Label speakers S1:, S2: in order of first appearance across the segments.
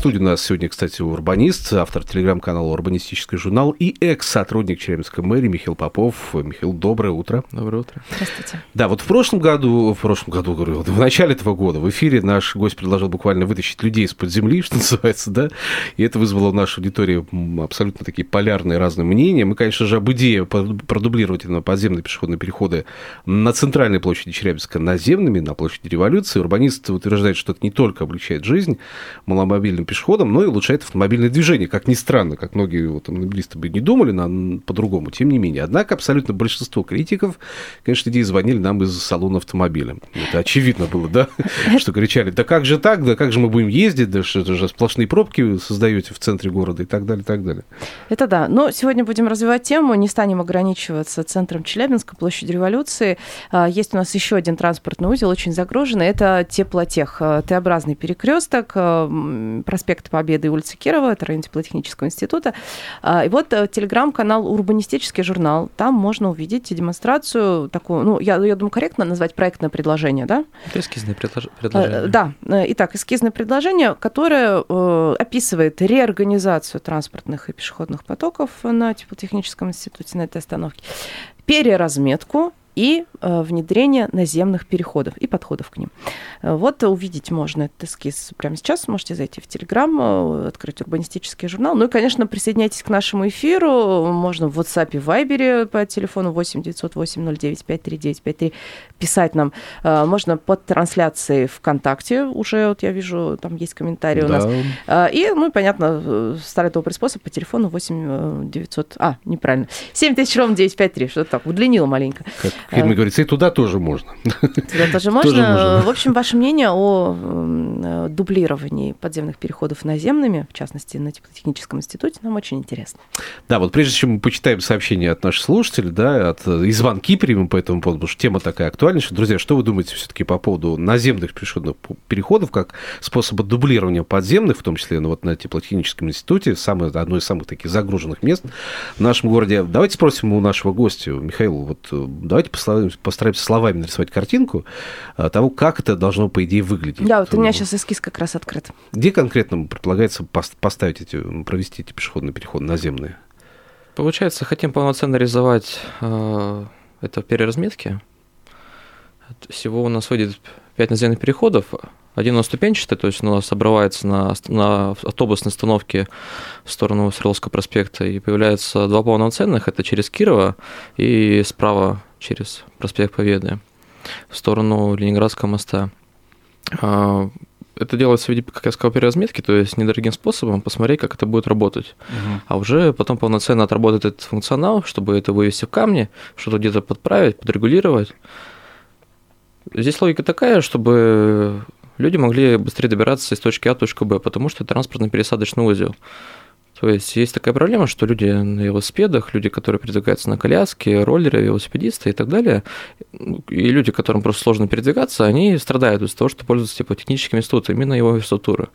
S1: студии у нас сегодня, кстати, урбанист, автор телеграм-канала «Урбанистический журнал» и экс-сотрудник Челябинской мэрии Михаил Попов. Михаил, доброе утро.
S2: Доброе утро.
S3: Здравствуйте.
S1: Да, вот в прошлом году, в прошлом году, говорю, в начале этого года в эфире наш гость предложил буквально вытащить людей из-под земли, что называется, да, и это вызвало в нашей аудитории абсолютно такие полярные разные мнения. Мы, конечно же, об идее продублировать именно подземные пешеходные переходы на центральной площади Челябинска наземными, на площади революции. Урбанист утверждает, что это не только облегчает жизнь маломобильным пешеходам, но и улучшает автомобильное движение. Как ни странно, как многие вот, автомобилисты бы не думали на, по-другому, тем не менее. Однако абсолютно большинство критиков, конечно, идеи звонили нам из салона автомобиля. Это очевидно было, да? Что кричали, да как же так, да как же мы будем ездить, да что это же сплошные пробки создаете в центре города и так далее, и так далее.
S3: Это да. Но сегодня будем развивать тему, не станем ограничиваться центром Челябинска, площадью революции. А, Есть у нас еще один транспортный узел, очень загруженный. Это теплотех, а, Т-образный перекресток, а, м, проспект Победы и улица Кирова, это район теплотехнического института. А, И вот э, телеграм-канал «Урбанистический журнал». Там можно увидеть демонстрацию такую, ну, я, я думаю, корректно назвать проектное предложение, да?
S2: Это эскизное предлож-
S3: Э,
S2: предложение.
S3: Да, Э, итак, эскизное предложение, которое описывает реорганизацию транспортных и пешеходных потоков на теплотехническом институте, на этой остановке, переразметку и э, внедрение наземных переходов и подходов к ним. Э, Вот увидеть можно этот эскиз прямо сейчас. Можете зайти в Телеграм, э, открыть урбанистический журнал. Ну и, конечно, присоединяйтесь к нашему эфиру. Можно в WhatsApp и Viber по телефону 8 908 09 539 53 писать нам. Можно под трансляцией ВКонтакте. Уже вот я вижу, там есть комментарии у нас. И, ну, и, понятно, старый добрый способ по телефону 8 900... А, неправильно. 7000 ровно 953. Что-то так, удлинила маленько.
S1: Как в фильме говорится, и туда тоже можно.
S3: Туда тоже
S1: Тоже
S3: можно. В общем, ваше мнение о э, дублировании подземных переходов наземными, в частности, на теплотехническом институте, нам очень интересно.
S1: Да, вот прежде чем мы почитаем сообщения от наших слушателей, да, от, и звонки примем по этому поводу, потому что тема такая актуальнейшая. Друзья, что вы думаете все-таки по поводу наземных пешеходных переходов как способа дублирования подземных, в том числе ну, вот на теплотехническом институте, самое, одно из самых таких загруженных мест в нашем городе. Давайте спросим у нашего гостя, Михаила, вот э, давайте постараемся, словами нарисовать картинку э, того, как это должно, по идее, выглядеть.
S3: Да, вот у меня сейчас эскиз как раз открыт.
S1: Где конкретно предполагается пос- поставить эти, провести эти пешеходные переходы наземные?
S2: Получается, хотим полноценно реализовать э, это в переразметке. Всего у нас выйдет 5 наземных переходов. Один у нас ступенчатый, то есть у нас обрывается на, на автобусной остановке в сторону Свердловского проспекта, и появляется два полноценных, это через Кирова и справа через проспект Победы в сторону Ленинградского моста. А, Это делается в виде, как я сказал, переразметки, то есть недорогим способом посмотреть, как это будет работать. А уже потом полноценно отработать этот функционал, чтобы это вывести в камни, что-то где-то подправить, подрегулировать. Здесь логика такая, чтобы люди могли быстрее добираться из точки А в точку Б, потому что это транспортно-пересадочный узел. То есть есть такая проблема, что люди на велосипедах, люди, которые передвигаются на коляске, роллеры, велосипедисты и так далее, и люди, которым просто сложно передвигаться, они страдают из-за того, что пользуются типа, техническим институтом, именно его инфраструктуры.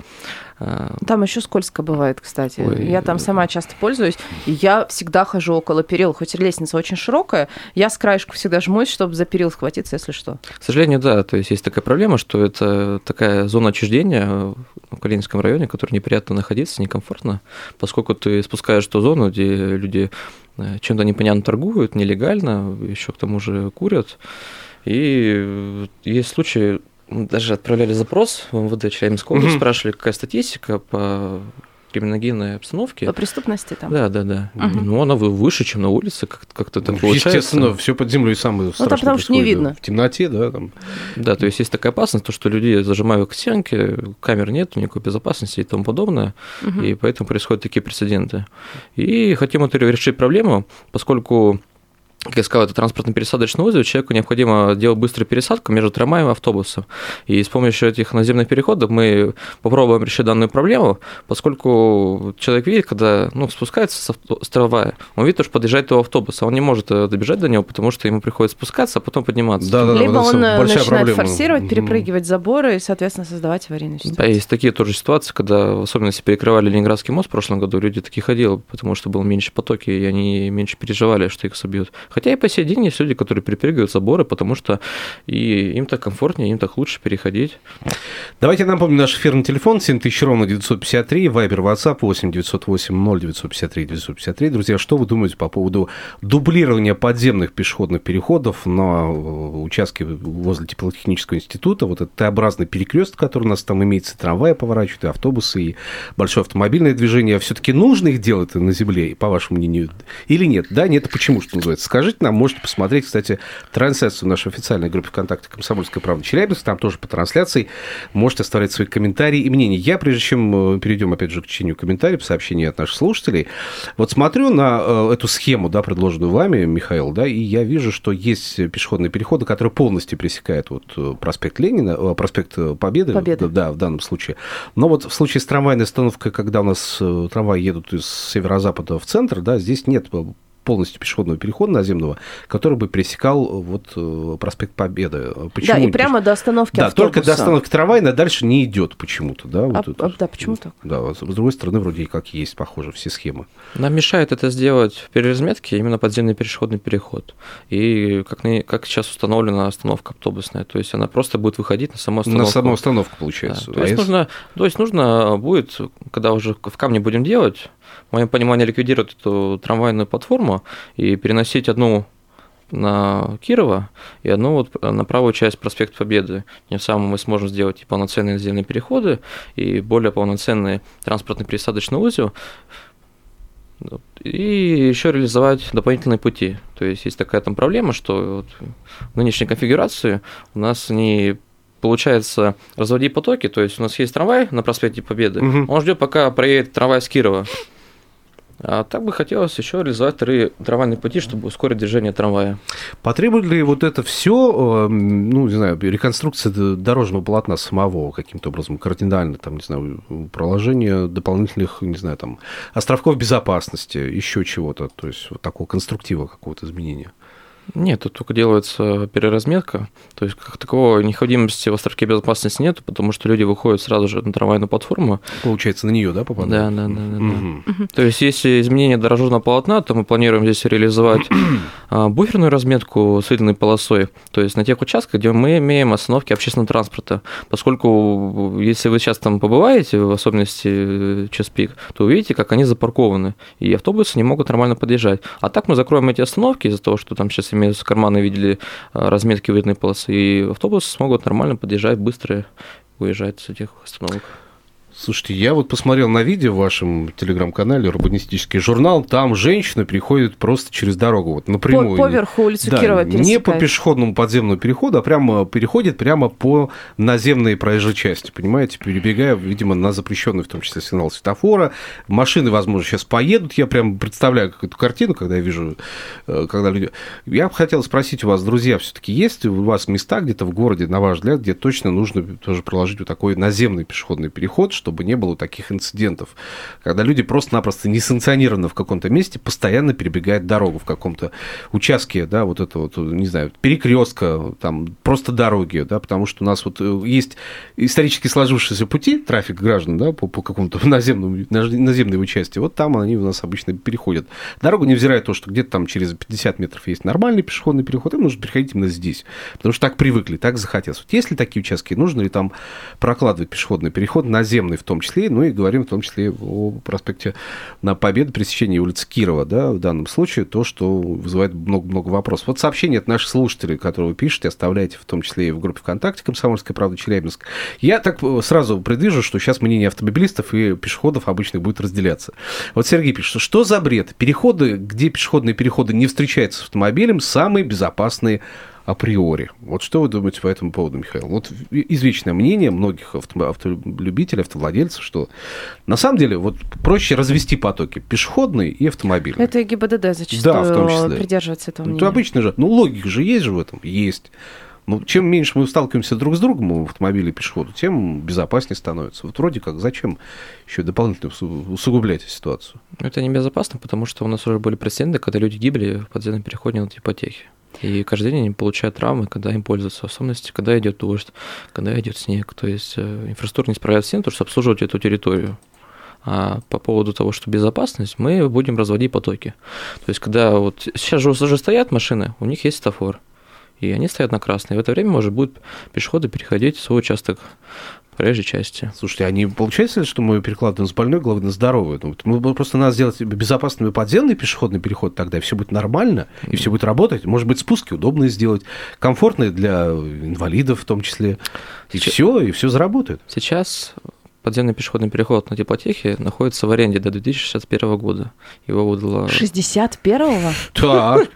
S2: А,
S3: Там еще скользко бывает, кстати.
S2: Ой.
S3: Я там сама часто пользуюсь. Я всегда хожу около перил, хоть лестница очень широкая, я с краешку всегда жмусь, чтобы за перил схватиться, если что.
S2: К сожалению, да, то есть есть такая проблема, что это такая зона отчуждения в Калининском районе, в которой неприятно находиться, некомфортно, поскольку ты спускаешь ту зону, где люди э, чем-то непонятно торгуют, нелегально, еще к тому же курят. И есть случаи, мы даже отправляли запрос в МВД Челябинской области,
S1: Мгм.
S2: спрашивали, какая статистика по криминогенной обстановке.
S3: По преступности там.
S2: Да, да, да.
S3: Мгм.
S2: Ну, она вы- выше, чем на улице, как- как-то так
S1: Ну,
S2: получается.
S1: Естественно, все под землей самое страшное
S3: там потому что не видно.
S1: В темноте, да, там.
S2: Да, то есть есть такая опасность, то, что людей зажимают к стенке, камер нет, никакой безопасности и тому подобное,
S3: Мгм.
S2: и поэтому происходят такие прецеденты. И хотим это решить проблему, поскольку как я сказал, это транспортно-пересадочный узел, человеку необходимо делать быструю пересадку между трамваем и автобусом. И с помощью этих наземных переходов мы попробуем решить данную проблему, поскольку человек видит, когда ну, спускается с, авто- с трамвая, он видит, что подъезжает до автобуса, он не может э, добежать до него, потому что ему приходится спускаться, а потом подниматься.
S1: Да, да, да,
S3: Либо
S1: вот это
S3: он э, начинает
S1: проблема.
S3: форсировать, перепрыгивать заборы и, соответственно, создавать аварийную
S2: Да,
S3: ситуацию.
S2: есть такие тоже ситуации, когда, в особенности, перекрывали Ленинградский мост в прошлом году, люди такие ходили, потому что было меньше потоки, и они меньше переживали, что их собьют. Хотя и по сей день есть люди, которые перепрыгивают заборы, потому что и им так комфортнее, им так лучше переходить.
S1: Давайте напомним наш эфирный телефон 7000 ровно 953, Вайбер, WhatsApp 8 908 0 953 953. Друзья, что вы думаете по поводу дублирования подземных пешеходных переходов на э, участке возле теплотехнического института? Вот этот Т-образный перекресток, который у нас там имеется, трамваи поворачивают, и автобусы, и большое автомобильное движение. Все-таки нужно их делать на земле, по вашему мнению, или нет? Да, нет, а почему, что называется? Скажите нам, можете посмотреть, кстати, трансляцию в нашей официальной группе ВКонтакте «Комсомольская правда Челябинск», там тоже по трансляции можете оставлять свои комментарии и мнения. Я, прежде чем э, перейдем, опять же, к чтению комментариев, сообщений от наших слушателей, вот смотрю на э, эту схему, да, предложенную вами, Михаил, да, и я вижу, что есть пешеходные переходы, которые полностью пересекают вот э, проспект Ленина, проспект Победы,
S3: Победы.
S1: да, в данном случае. Но вот в случае с трамвайной остановкой, когда у нас трамваи едут из северо-запада в центр, да, здесь нет полностью пешеходного перехода наземного, который бы пересекал э, вот э, проспект Победы. Почему?
S3: Да, и прямо до остановки
S1: да,
S3: автобуса.
S1: только до остановки трамвая дальше не идет почему-то, да? вот
S3: А-
S1: это.
S3: а, да, почему так?
S1: Да, с другой стороны, вроде и как есть, похоже, все схемы.
S2: Нам мешает это сделать в переразметке именно подземный пешеходный переход. И как, как сейчас установлена остановка автобусная, то есть она просто будет выходить на саму остановку.
S1: На саму остановку,
S2: Да,
S1: получается.
S2: то,
S1: А
S2: есть
S1: если-
S2: нужно, то есть нужно будет, когда уже в камне будем делать, в моем понимании ликвидировать эту трамвайную платформу и переносить одну на Кирова и одну вот на правую часть проспекта Победы. Тем самым мы сможем сделать и полноценные наземные переходы, и более полноценный транспортный пересадочный узел, и еще реализовать дополнительные пути. То есть есть такая там проблема, что вот в нынешней конфигурации у нас не получается разводить потоки, то есть у нас есть трамвай на проспекте Победы,
S1: Мгм.
S2: он ждет, пока проедет трамвай с Кирова. А так бы хотелось еще реализовать вторые трамвайные пути, чтобы ускорить движение трамвая.
S1: Потребует ли вот это все, ну, не знаю, реконструкция дорожного полотна самого каким-то образом кардинально, там, не знаю, проложение дополнительных, не знаю, там, островков безопасности, еще чего-то, то есть вот такого конструктива какого-то изменения?
S2: Нет, тут только делается переразметка. То есть, как такового необходимости в островке безопасности нет, потому что люди выходят сразу же на трамвайную платформу.
S1: Получается, на нее, да, попадает?
S2: Да, да, да, да, да. То есть, если изменение дорожного полотна, то мы планируем здесь реализовать а, буферную разметку с выделенной полосой, то есть на тех участках, где мы имеем остановки общественного транспорта. Поскольку, если вы сейчас там побываете, в особенности э, час пик, то увидите, как они запаркованы, и автобусы не могут нормально подъезжать. А так мы закроем эти остановки из-за того, что там сейчас имеются карманы в виде а, разметки выделенной полосы, и автобусы смогут нормально подъезжать, быстро выезжать с этих остановок.
S1: Слушайте, я вот посмотрел на видео в вашем телеграм-канале «Урбанистический журнал», там женщина приходит просто через дорогу, вот напрямую.
S3: По, поверху улицу
S1: Да,
S3: Кирова
S1: не
S3: пересекает.
S1: по пешеходному подземному переходу, а прямо переходит прямо по наземной проезжей части, понимаете, перебегая, видимо, на запрещенный в том числе сигнал светофора. Машины, возможно, сейчас поедут. Я прям представляю эту картину, когда я вижу, э, когда люди... Я бы хотел спросить у вас, друзья, все-таки есть ли у вас места где-то в городе, на ваш взгляд, где точно нужно тоже проложить вот такой наземный пешеходный переход, чтобы не было таких инцидентов, когда люди просто-напросто несанкционированно в каком-то месте постоянно перебегают дорогу в каком-то участке, да, вот это вот, не знаю, перекрестка, там, просто дороги, да, потому что у нас вот э, есть исторически сложившиеся пути трафик граждан, да, по, по какому-то наземному, наземной его части, вот там они у нас обычно переходят. Дорогу, невзирая то, что где-то там через 50 метров есть нормальный пешеходный переход, им нужно переходить именно здесь, потому что так привыкли, так захотелось. Вот есть ли такие участки, нужно ли там прокладывать пешеходный переход, наземный в том числе, ну и говорим в том числе о проспекте на Победу, пересечении улицы Кирова, да, в данном случае, то, что вызывает много-много вопросов. Вот сообщение от наших слушателей, которые вы пишете, оставляете в том числе и в группе ВКонтакте «Комсомольская правда Челябинск». Я так сразу предвижу, что сейчас мнение автомобилистов и пешеходов обычных будет разделяться. Вот Сергей пишет, что за бред? Переходы, где пешеходные переходы не встречаются с автомобилем, самые безопасные априори. Вот что вы думаете по этому поводу, Михаил? Вот извечное мнение многих авто, автолюбителей, автовладельцев, что на самом деле вот проще развести потоки пешеходные и автомобильные.
S3: Это и ГИБДД зачастую
S1: Да, в том числе.
S3: придерживается этого мнения.
S1: Это обычно же, ну логика же есть же в этом, есть. Ну, чем меньше мы сталкиваемся друг с другом в автомобиле и пешеходу, тем безопаснее становится. Вот вроде как, зачем еще дополнительно усу- усугублять ситуацию?
S2: Это небезопасно, потому что у нас уже были прецеденты, когда люди гибли в подземном переходе на ипотеке. И каждый день они получают травмы, когда им пользуются, в особенности, когда идет дождь, когда идет снег. То есть э, инфраструктура не справляется с тем, чтобы обслуживать эту территорию. А по поводу того, что безопасность, мы будем разводить потоки. То есть, когда вот сейчас же уже стоят машины, у них есть стафор, и они стоят на красный. В это время, может, будут пешеходы переходить свой участок проезжей части.
S1: Слушайте, а не получается ли, что мы перекладываем с больной головы на здоровую? Ну, просто надо сделать безопасный подземный пешеходный переход тогда, и все будет нормально, и все будет работать. Может быть, спуски удобные сделать, комфортные для инвалидов в том числе. И
S2: Сейчас-
S1: все, и все заработает.
S2: Сейчас подземный пешеходный переход на теплотехе находится в аренде до 2061 года. Его выдала...
S3: 61-го?
S1: Так,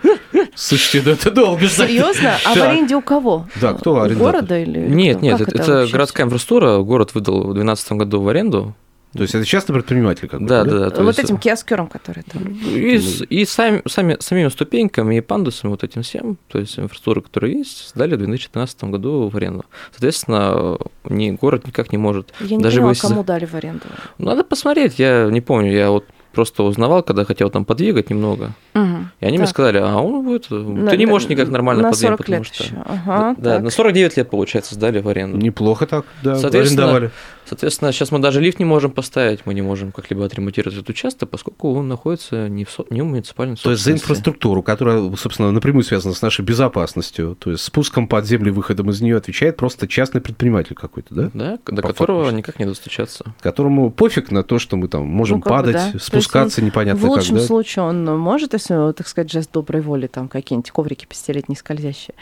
S1: слушайте, да это долго.
S3: Серьезно? А в аренде у кого?
S1: Да, кто
S3: У
S1: арендатор?
S3: города или
S2: Нет,
S3: кто?
S2: нет,
S3: Как
S2: это, это
S3: вообще
S2: городская инфраструктура. Город выдал в 2012 году в аренду.
S1: То есть это частный предприниматель какой-то,
S2: Да, да, да. то
S3: Вот
S2: есть-
S3: этим киоскером, который там.
S2: И, с- и сами, сами, самими ступеньками и пандусами, вот этим всем, то есть инфраструктура, которая есть, сдали в 2013 году в аренду. Соответственно, ни, город никак не может.
S3: Я не
S2: Даже
S3: поняла,
S2: если-
S3: кому дали в аренду.
S2: Надо посмотреть, я не помню, я вот просто узнавал, когда хотел там подвигать немного.
S3: Мгм.
S2: И они мне
S3: Так.
S2: сказали, а он будет,
S3: На-
S2: ты не можешь никак нормально
S3: на
S2: подвигать,
S3: 40
S2: потому
S3: лет
S2: что...
S3: еще. Ага,
S2: да,
S3: так.
S2: на 49 лет, получается, сдали в аренду.
S1: Неплохо так, да,
S2: Соответственно,
S1: арендовали.
S2: Соответственно, сейчас мы даже лифт не можем поставить, мы не можем как-либо отремонтировать этот участок, поскольку он находится не в, со- не в муниципальной
S1: То есть за инфраструктуру, которая, собственно, напрямую связана с нашей безопасностью, то есть спуском под землю, выходом из нее отвечает просто частный предприниматель какой-то, да?
S2: Да, до
S1: По
S2: которого
S1: факту.
S2: никак не достучаться.
S1: Которому пофиг на то, что мы там можем
S3: Ну, как бы,
S1: падать,
S3: да. Есть
S1: спускаться
S3: он
S1: непонятно
S3: В лучшем
S1: как, да?
S3: случае он может, если, так сказать, жест доброй воли, там какие-нибудь коврики постелить не скользящие.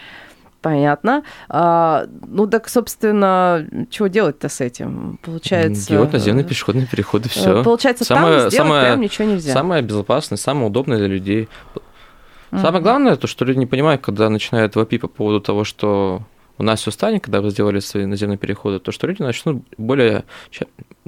S3: Понятно. А, ну так, собственно, чего делать-то с этим? Получается...
S2: Делать наземные
S3: э,
S2: пешеходные переходы,
S3: э,
S2: все.
S3: Получается,
S2: Самое-
S3: там сделать
S2: самое-
S3: прям ничего нельзя.
S2: Самое безопасное, самое удобное для людей.
S3: Мгм.
S2: Самое главное, то, что люди не понимают, когда начинают вопить по поводу того, что у нас все станет, когда вы сделали свои наземные переходы, то что люди начнут более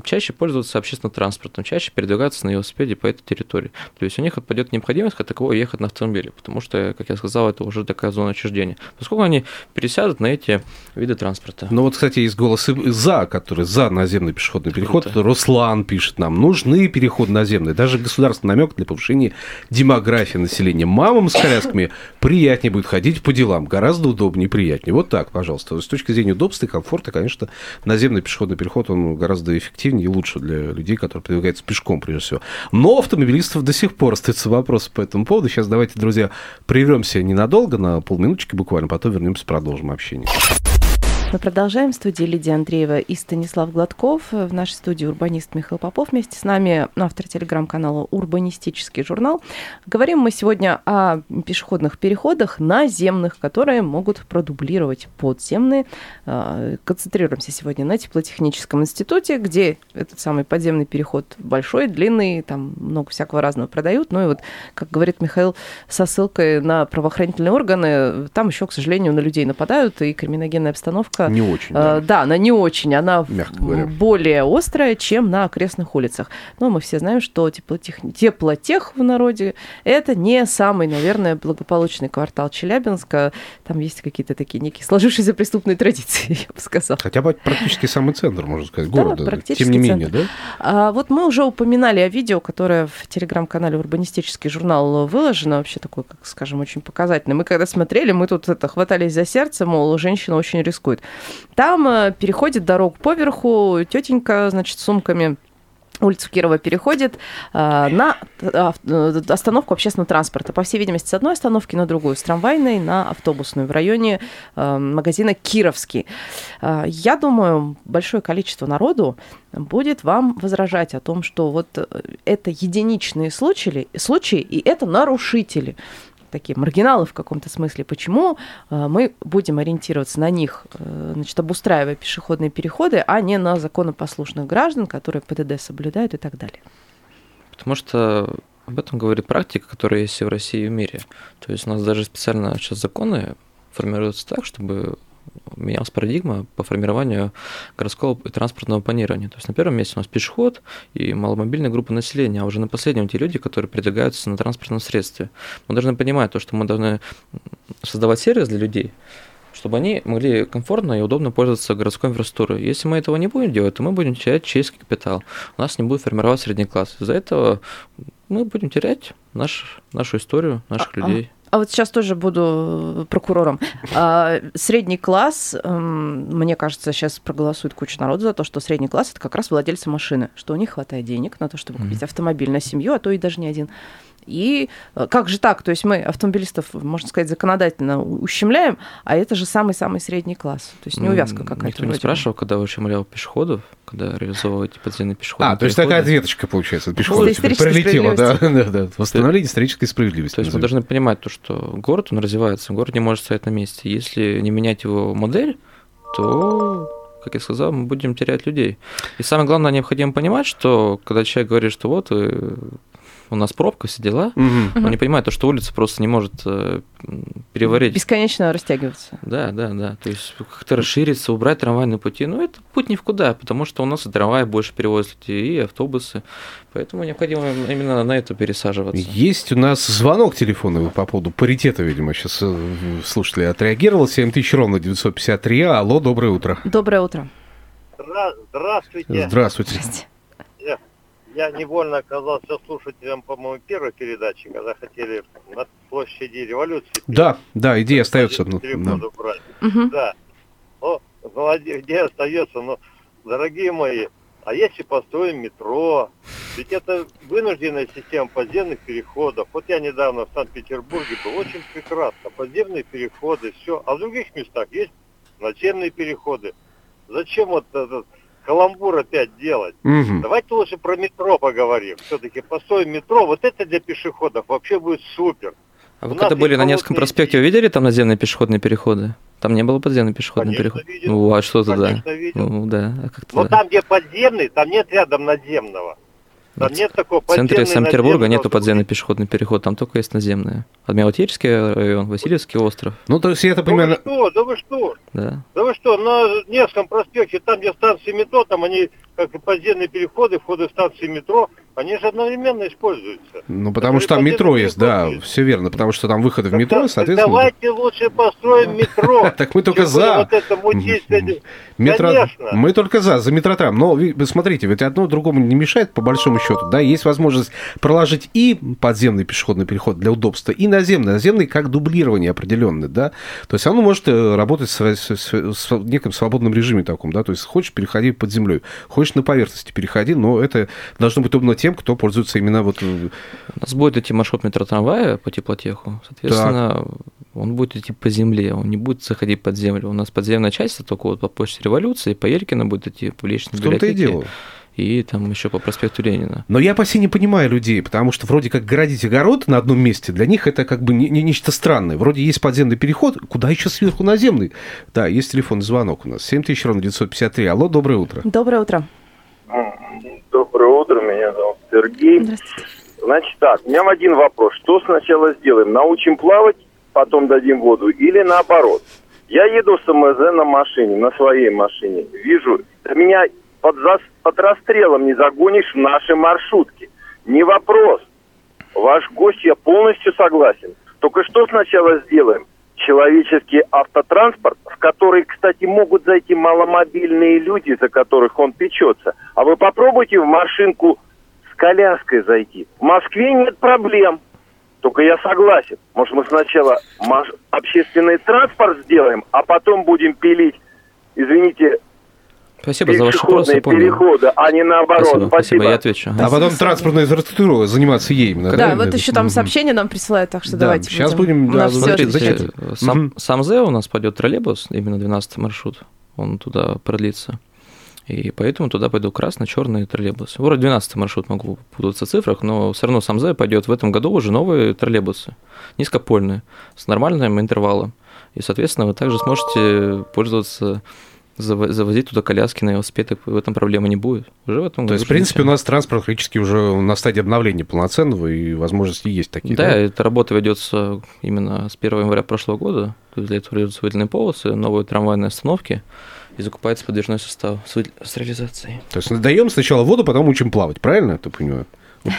S2: чаще пользоваться общественным транспортом, чаще передвигаться на велосипеде по этой территории. То есть у них отпадет необходимость как такового ехать на автомобиле, потому что, как я сказал, это уже такая зона отчуждения. Поскольку они пересядут на эти виды транспорта.
S1: Ну вот, кстати, есть голос и за, который за наземный пешеходный переход.
S2: Круто.
S1: Руслан пишет нам, нужны переходы наземные. Даже государственный намек для повышения демографии населения. Мамам с колясками приятнее будет ходить по делам, гораздо удобнее и приятнее. Вот так, пожалуйста. С точки зрения удобства и комфорта, конечно, наземный пешеходный переход, он гораздо эффективнее и лучше для людей, которые передвигаются пешком, прежде всего. Но автомобилистов до сих пор остаются вопросы по этому поводу. Сейчас давайте, друзья, прервемся ненадолго, на полминуточки буквально, потом вернемся, продолжим общение.
S3: Мы продолжаем. В студии Лидия Андреева и Станислав Гладков. В нашей студии урбанист Михаил Попов. Вместе с нами автор телеграм-канала «Урбанистический журнал». Говорим мы сегодня о пешеходных переходах наземных, которые могут продублировать подземные. Э, Концентрируемся сегодня на теплотехническом институте, где этот самый подземный переход большой, длинный, там много всякого разного продают. Ну и вот, как говорит Михаил, со ссылкой на правоохранительные органы, там еще, к сожалению, на людей нападают, и криминогенная обстановка
S1: Не очень.
S3: Э,
S1: да.
S3: Да, она не очень, она более острая, чем на окрестных улицах. Но мы все знаем, что теплотех, теплотех в народе это не самый, наверное, благополучный квартал Челябинска. Там есть какие-то такие некие сложившиеся преступные традиции, я бы сказала.
S1: Хотя бы практически самый центр, можно сказать,
S3: Да,
S1: города.
S3: практически
S1: Тем не менее,
S3: центр.
S1: да?
S3: А вот мы уже упоминали о видео, которое в телеграм-канале «Урбанистический журнал» выложено, вообще такое, как скажем, очень показательное. Мы когда смотрели, мы тут это хватались за сердце, мол, женщина очень рискует. Там э, переходит дорогу поверху, тетенька, значит, с сумками улицу Кирова переходит э, на ав- э, остановку общественного транспорта. По всей видимости, с одной остановки на другую, с трамвайной на автобусную в районе э, магазина Кировский. Э, я думаю, большое количество народу будет вам возражать о том, что вот э, это единичные случаи, случаи и это нарушители такие маргиналы в каком-то смысле. Почему э, мы будем ориентироваться на них, э, значит, обустраивая пешеходные переходы, а не на законопослушных граждан, которые ПДД соблюдают и так далее?
S2: Потому что об этом говорит практика, которая есть и в России, и в мире. То есть у нас даже специально сейчас законы формируется так, чтобы менялась парадигма по формированию городского и транспортного планирования. То есть на первом месте у нас пешеход и маломобильная группа населения, а уже на последнем те люди, которые передвигаются на транспортном средстве. Мы должны понимать то, что мы должны создавать сервис для людей, чтобы они могли комфортно и удобно пользоваться городской инфраструктурой. Если мы этого не будем делать, то мы будем терять человеческий капитал. У нас не будет формироваться средний класс. Из-за этого мы будем терять наш, нашу историю, наших
S3: А- а-
S2: людей.
S3: А вот сейчас тоже буду прокурором. А, Средний класс, м, мне кажется, сейчас проголосует куча народу за то, что средний класс это как раз владельцы машины, что у них хватает денег на то, чтобы купить автомобиль на семью, а то и даже не один. И э, как же так? То есть мы автомобилистов, можно сказать, законодательно ущемляем, а это же самый-самый средний класс. То есть неувязка какая-то.
S2: Никто не спрашивал, когда ущемлял пешеходов, когда реализовывал эти подземные пешеходные
S1: А, то есть такая ответочка получается.
S3: За
S1: Пешеход
S3: исторической
S1: прилетела, да, да, да. Восстановление исторической справедливости.
S2: То есть мы должны понимать то, что город, он развивается, город не может стоять на месте. Если не менять его модель, то, как я сказал, мы будем терять людей. И самое главное, необходимо понимать, что когда человек говорит, что вот у нас пробка, все дела, он не понимает то, что улица просто не может э, переварить.
S3: Бесконечно растягиваться.
S2: Да, да, да. То есть как-то расшириться, убрать трамвайные пути. Но это путь ни в куда, потому что у нас и трамваи больше перевозят людей, и автобусы. Поэтому необходимо именно на это пересаживаться.
S1: Есть у нас звонок телефонный по поводу паритета, видимо, сейчас слушатели отреагировал. 7000 ровно 953. Алло, доброе утро.
S3: Доброе утро.
S4: Здра- Здравствуйте.
S1: Здравствуйте.
S4: Я невольно оказался слушателем, по-моему, первой передачи, когда хотели на площади революции.
S1: Да, да, идея остается. ну, да.
S4: убрать.
S3: Мгм.
S4: Да. Ну, молодец, где остается, но, дорогие мои, а если построим метро? Ведь это вынужденная система подземных переходов. Вот я недавно в Санкт-Петербурге был, очень прекрасно. Подземные переходы, все. А в других местах есть наземные переходы. Зачем вот этот каламбур опять делать?
S1: Мгм.
S4: Давайте лучше про метро поговорим. Все-таки построим метро. Вот это для пешеходов вообще будет супер.
S2: А вы когда были на Невском проспекте, вы видели там наземные пешеходные переходы? Там не было подземных пешеходных переходов.
S4: видел.
S2: Ну, а что тогда? Ну, да, а как
S4: Но
S2: тогда?
S4: там, где подземный, там нет рядом наземного. Там
S2: Вот
S4: нет такого
S2: В центре Санкт-Петербурга нету подземный пешеходный переход, там только есть наземные. Адмиралтейский район, Васильевский остров,
S1: Ну, то есть я это
S4: Да вы что, да вы что?
S2: да.
S4: Вы что, на Невском проспекте, там, где станции метро, там они, как и подземные переходы, входы в станции метро, они же одновременно используются.
S1: Ну, потому
S4: Это
S1: что там метро есть, да,
S4: есть.
S1: все верно, потому что там выходы в метро,
S4: да-
S1: соответственно...
S4: Давайте лучше построим метро.
S1: Так мы только за. Мы только за, за метротрам. Но смотрите, ведь одно другому не мешает, по большому счету. Да, есть возможность проложить и подземный пешеходный переход для удобства, и наземный. Наземный как дублирование определенное, да. То есть оно может э, работать с- в неком свободном режиме таком, да. То есть хочешь, переходи под землей, хочешь на поверхности переходи, но это должно быть удобно тем, кто пользуется именно вот... э,
S2: У нас будет идти маршрут метротрамвая по теплотеху, соответственно, он будет идти по земле, он не будет заходить под землю. У нас подземная часть только вот по площади революции, по Елькина будет идти по Личной
S1: В том-то и дело.
S2: И там еще по проспекту Ленина.
S1: Но я почти не понимаю людей, потому что вроде как городить огород на одном месте, для них это как бы не, не- нечто странное. Вроде есть подземный переход, куда еще сверху наземный? Да, есть телефонный звонок у нас. 7000 ровно 953. Алло, доброе утро.
S3: Доброе утро.
S5: Доброе утро, меня зовут Сергей.
S3: Здравствуйте.
S5: Значит так, у меня один вопрос. Что сначала сделаем? Научим плавать, потом дадим воду или наоборот? Я еду с МЗ на машине, на своей машине. Вижу, меня под, зас- под расстрелом не загонишь в нашей маршрутке. Не вопрос. Ваш гость, я полностью согласен. Только что сначала сделаем? Человеческий автотранспорт, в который, кстати, могут зайти маломобильные люди, за которых он печется. А вы попробуйте в машинку с коляской зайти. В Москве нет проблем. Только я согласен. Может, мы сначала общественный транспорт сделаем, а потом будем пилить, извините,
S2: Спасибо за ваш вопрос, я
S5: пешеходные
S2: понял.
S5: переходы, а не наоборот.
S2: Спасибо, спасибо, я отвечу.
S1: А потом транспортная инфраструктура заниматься ей именно.
S3: Да, вот еще там сообщение нам присылают, так что
S1: Да,
S3: давайте
S1: щас будем,
S3: У
S1: да?
S2: Смотрите, сам,
S1: Мгм.
S2: сам Зе у нас пойдет троллейбус, именно 12 маршрут, он туда продлится. И поэтому туда пойдут красно-черные троллейбусы. Вроде 12 маршрут могу путаться в цифрах, но все равно сам Зе пойдет в этом году уже новые троллейбусы, низкопольные, с нормальным интервалом. И, соответственно, вы также сможете пользоваться завозить туда коляски на велосипеды, в этом проблемы не будет. Уже в этом
S1: То есть, в принципе, у нас транспорт практически уже на стадии обновления полноценного, и возможности есть такие.
S2: Да, эта работа ведется именно с 1 января прошлого года. То есть для этого ведутся выделенные полосы, новые трамвайные остановки и закупается подвижной состав с, реализацией.
S1: То есть, даем сначала воду, потом учим плавать, правильно я понимаю? Вот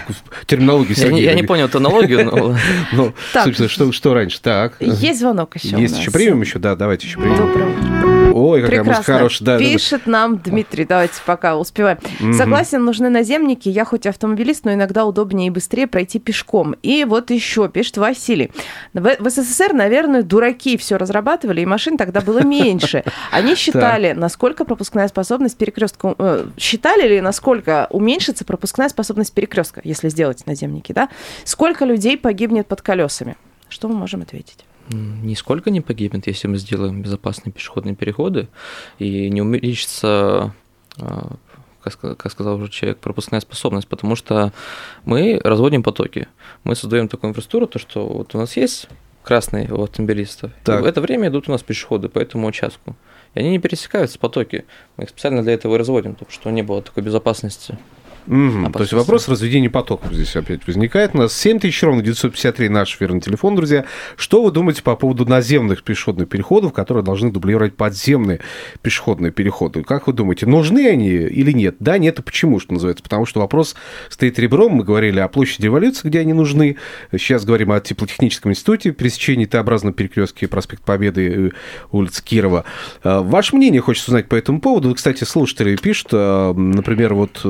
S1: Терминология
S2: Я не, я не
S1: Сергея.
S2: понял эту аналогию, но
S1: Ну,
S3: Так.
S1: собственно, что, что раньше? Так.
S3: Есть звонок еще. у
S1: Есть
S3: нас.
S1: еще примем еще? Да, давайте еще примем.
S3: Доброе.
S1: Ой, какая музыка
S3: Прекрасно.
S1: хорошая. Да, да, да.
S3: Пишет нам Дмитрий. Давайте пока успеваем.
S1: Мгм.
S3: Согласен, нужны наземники. Я хоть автомобилист, но иногда удобнее и быстрее пройти пешком. И вот еще пишет Василий. В, в СССР, наверное, дураки все разрабатывали, и машин тогда было меньше. Они считали, насколько пропускная способность перекрестка... э, считали ли, насколько уменьшится пропускная способность перекрестка, если сделать наземники, да? Сколько людей погибнет под колесами? Что мы можем ответить?
S2: нисколько не погибнет, если мы сделаем безопасные пешеходные переходы и не увеличится, а, как ска- как сказал уже человек, пропускная способность, потому что мы разводим потоки. Мы создаем такую инфраструктуру, то, что вот у нас есть красные у автомобилистов, и
S1: Так.
S2: в это время идут у нас пешеходы по этому участку. И они не пересекаются, потоки. Мы их специально для этого и разводим, чтобы не было такой безопасности.
S1: Мгм. То есть вопрос разведения потоков здесь опять возникает. У нас 7000 ровно 953 наш эфирный телефон, друзья. Что вы думаете по поводу наземных пешеходных переходов, которые должны дублировать подземные пешеходные переходы? Как вы думаете, нужны они или нет? Да, нет, и почему, что называется? Потому что вопрос стоит ребром. Мы говорили о площади революции, где они нужны. Сейчас говорим о теплотехническом институте, пересечении Т-образном перекрестке проспект Победы, э, улица Кирова. Э, Ваше мнение хочется узнать по этому поводу. Кстати, слушатели пишут, э, например, вот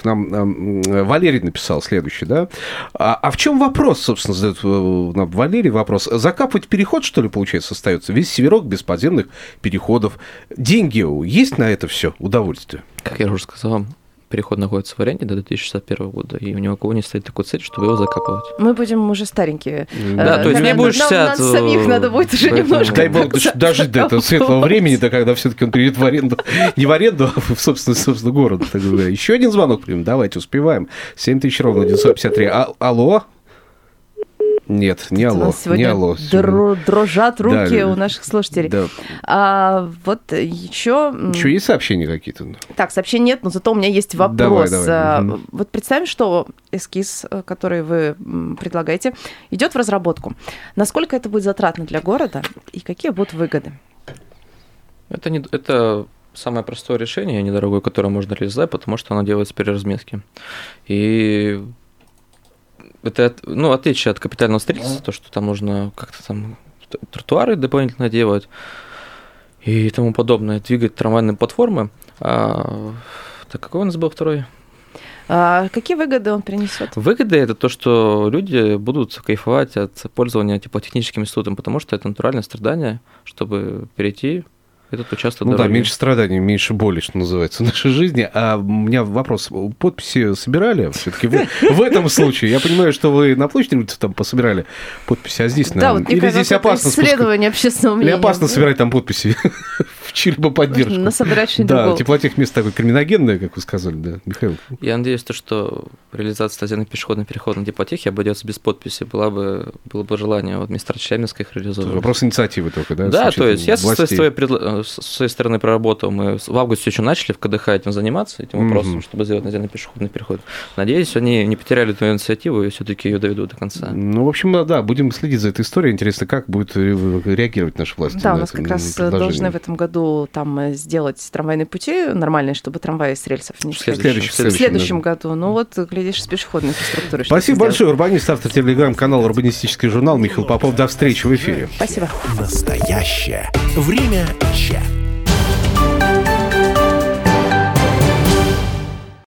S1: к нам э, Валерий написал следующий, да? А, а в чем вопрос, собственно, задает э, нам Валерий вопрос. Закапывать переход, что ли, получается, остается? Весь Северок без подземных переходов. Деньги есть на это все, удовольствие.
S2: Как я уже сказал, переход находится в аренде до 2061 года, и у кого не стоит такой цель, чтобы его закапывать.
S3: Мы будем уже старенькие.
S2: Да,
S3: Э,
S2: то есть мне будет
S3: нам-
S2: 60,
S3: Нам самих
S2: э,
S3: надо будет уже
S2: поэтому-
S3: немножко...
S1: Дай бог дожить до этого светлого времени, до когда все-таки он перейдет в аренду. Не в аренду, а в собственный, собственно, город, так говоря. Еще один звонок примем. Давайте, успеваем. 7 тысяч ровно 953. А- алло? Нет, не алло.
S3: сегодня
S1: Не алло.
S3: дро- дрожат руки
S1: Да.
S3: у наших слушателей.
S1: Да.
S3: А вот еще...
S1: Еще есть сообщения какие-то?
S3: Так, сообщений нет, но зато у меня есть вопрос.
S1: Давай, давай,
S3: А,
S1: мгм.
S3: Вот представим, что эскиз, э, который вы предлагаете, идет в разработку. Насколько это будет затратно для города и какие будут выгоды?
S2: Это, не, это самое простое решение, недорогое, которое можно реализовать, потому что оно делается при разметке. И это ну, отличие от капитального строительства, то, что там нужно как-то там тротуары дополнительно делать и тому подобное, двигать трамвайные платформы. А, так какой у нас был второй?
S3: А какие выгоды он принесет?
S2: Выгоды это то, что люди будут кайфовать от пользования теплотехническим институтом, потому что это натуральное страдание, чтобы перейти этот участок
S1: Ну да,
S2: дороги.
S1: меньше страданий, меньше боли, что называется, в нашей жизни. А у меня вопрос. Подписи собирали все-таки в, в этом случае? Я понимаю, что вы на площади там пособирали подписи, а здесь,
S3: Да,
S1: наверное,
S3: вот мне
S1: или здесь опасно
S3: исследование общественного
S1: Или
S3: мнения.
S1: опасно собирать там подписи в чью-либо поддержку?
S3: Насобирать что-нибудь
S1: Да, теплотех место такое криминогенное, как вы сказали, да, Михаил.
S2: Я надеюсь, то, что реализация наземных пешеходных переходов на теплотехе обойдется без подписи. Была бы, было бы желание вот мистера Челябинска их реализовывать.
S1: Вопрос инициативы только, да?
S2: Да, то есть я со своей, с своей стороны проработал. Мы в августе еще начали в КДХ этим заниматься, этим вопросом,
S1: Мгм.
S2: чтобы сделать наземный пешеходный переход. Надеюсь, они не потеряли эту инициативу и все-таки ее доведут до конца.
S1: Ну, в общем, да, будем следить за этой историей. Интересно, как будет ре- реагировать наши власти
S3: Да,
S1: на
S3: у нас как раз должны в этом году там э, сделать трамвайные пути нормальные, чтобы трамваи с рельсов не
S2: В
S1: следующем,
S3: В
S1: следующем,
S3: следующем
S1: да.
S3: году. Ну вот, глядишь, с пешеходной инфраструктурой.
S1: Спасибо большое. Урбанист, автор телеграм-канала «Урбанистический журнал» Михаил Попов. До встречи в эфире.
S3: Спасибо.
S6: Настоящее время Yeah.